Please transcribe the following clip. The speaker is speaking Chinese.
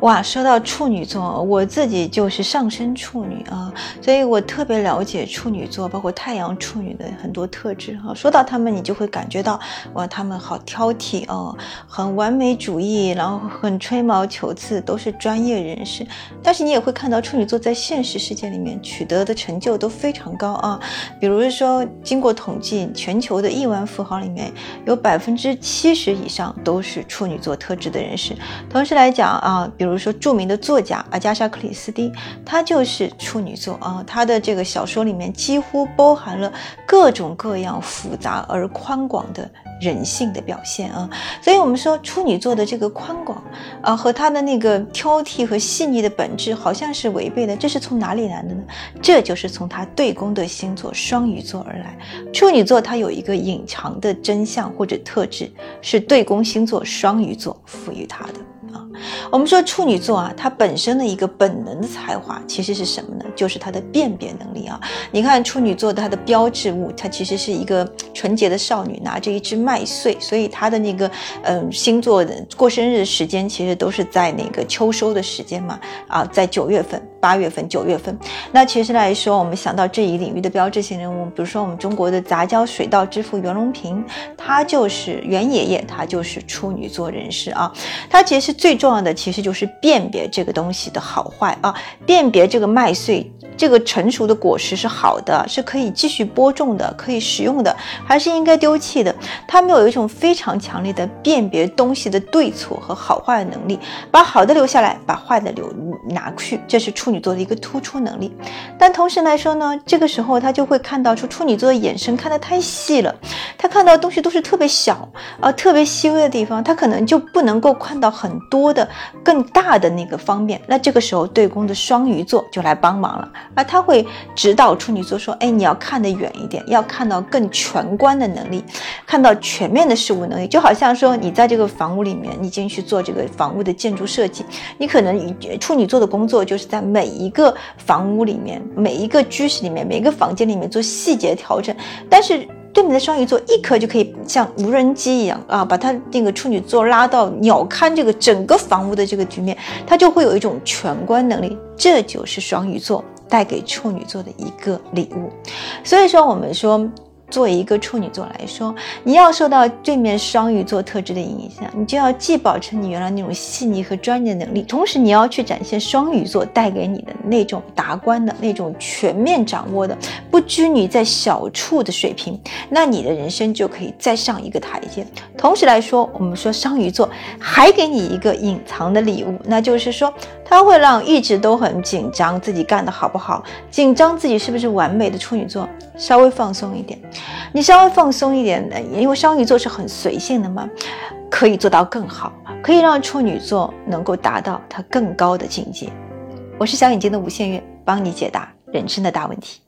哇，说到处女座，我自己就是上升处女啊，所以我特别了解处女座，包括太阳处女的很多特质哈。说到他们，你就会感觉到哇，他们好挑剔哦，很完美主义，然后很吹毛求疵，都是专业人士。但是你也会看到处女座在现实世界里面取得的成就都非常高啊。比如说，经过统计，全球的亿万富豪里面有百分之七十以上都是处女座特质的人士。同时来讲啊，比比如说著名的作家阿加莎·克里斯蒂，她就是处女座啊。她的这个小说里面几乎包含了各种各样复杂而宽广的人性的表现啊。所以，我们说处女座的这个宽广啊，和他的那个挑剔和细腻的本质好像是违背的。这是从哪里来的呢？这就是从他对宫的星座双鱼座而来。处女座它有一个隐藏的真相或者特质，是对宫星座双鱼座赋予它的啊。我们说处女座啊，它本身的一个本能的才华其实是什么呢？就是它的辨别能力啊。你看处女座它的标志物，它其实是一个纯洁的少女拿着一只麦穗，所以它的那个嗯星座的过生日时间其实都是在那个秋收的时间嘛啊，在九月份、八月份、九月份。那其实来说，我们想到这一领域的标志性人物，比如说我们中国的杂交水稻之父袁隆平，他就是袁爷爷，他就是处女座人士啊。他其实最终重要的。其实就是辨别这个东西的好坏啊，辨别这个麦穗。这个成熟的果实是好的，是可以继续播种的，可以食用的，还是应该丢弃的？他们有一种非常强烈的辨别东西的对错和好坏的能力，把好的留下来，把坏的留拿去，这是处女座的一个突出能力。但同时来说呢，这个时候他就会看到出处女座的眼神看得太细了，他看到东西都是特别小啊，特别细微的地方，他可能就不能够看到很多的更大的那个方面。那这个时候对宫的双鱼座就来帮忙了。而他会指导处女座说：“哎，你要看得远一点，要看到更全观的能力，看到全面的事物能力。就好像说，你在这个房屋里面，你进去做这个房屋的建筑设计，你可能处女座的工作就是在每一个房屋里面、每一个居室里面、每一个房间里面做细节调整。但是对面的双鱼座一颗就可以像无人机一样啊，把他那个处女座拉到鸟瞰这个整个房屋的这个局面，他就会有一种全观能力。这就是双鱼座。”带给处女座的一个礼物，所以说我们说。作为一个处女座来说，你要受到对面双鱼座特质的影响，你就要既保持你原来那种细腻和专业的能力，同时你要去展现双鱼座带给你的那种达观的那种全面掌握的，不拘泥在小处的水平，那你的人生就可以再上一个台阶。同时来说，我们说双鱼座还给你一个隐藏的礼物，那就是说，它会让一直都很紧张自己干的好不好，紧张自己是不是完美的处女座稍微放松一点。你稍微放松一点呢，因为双鱼座是很随性的嘛，可以做到更好，可以让处女座能够达到它更高的境界。我是小眼睛的吴限月，帮你解答人生的大问题。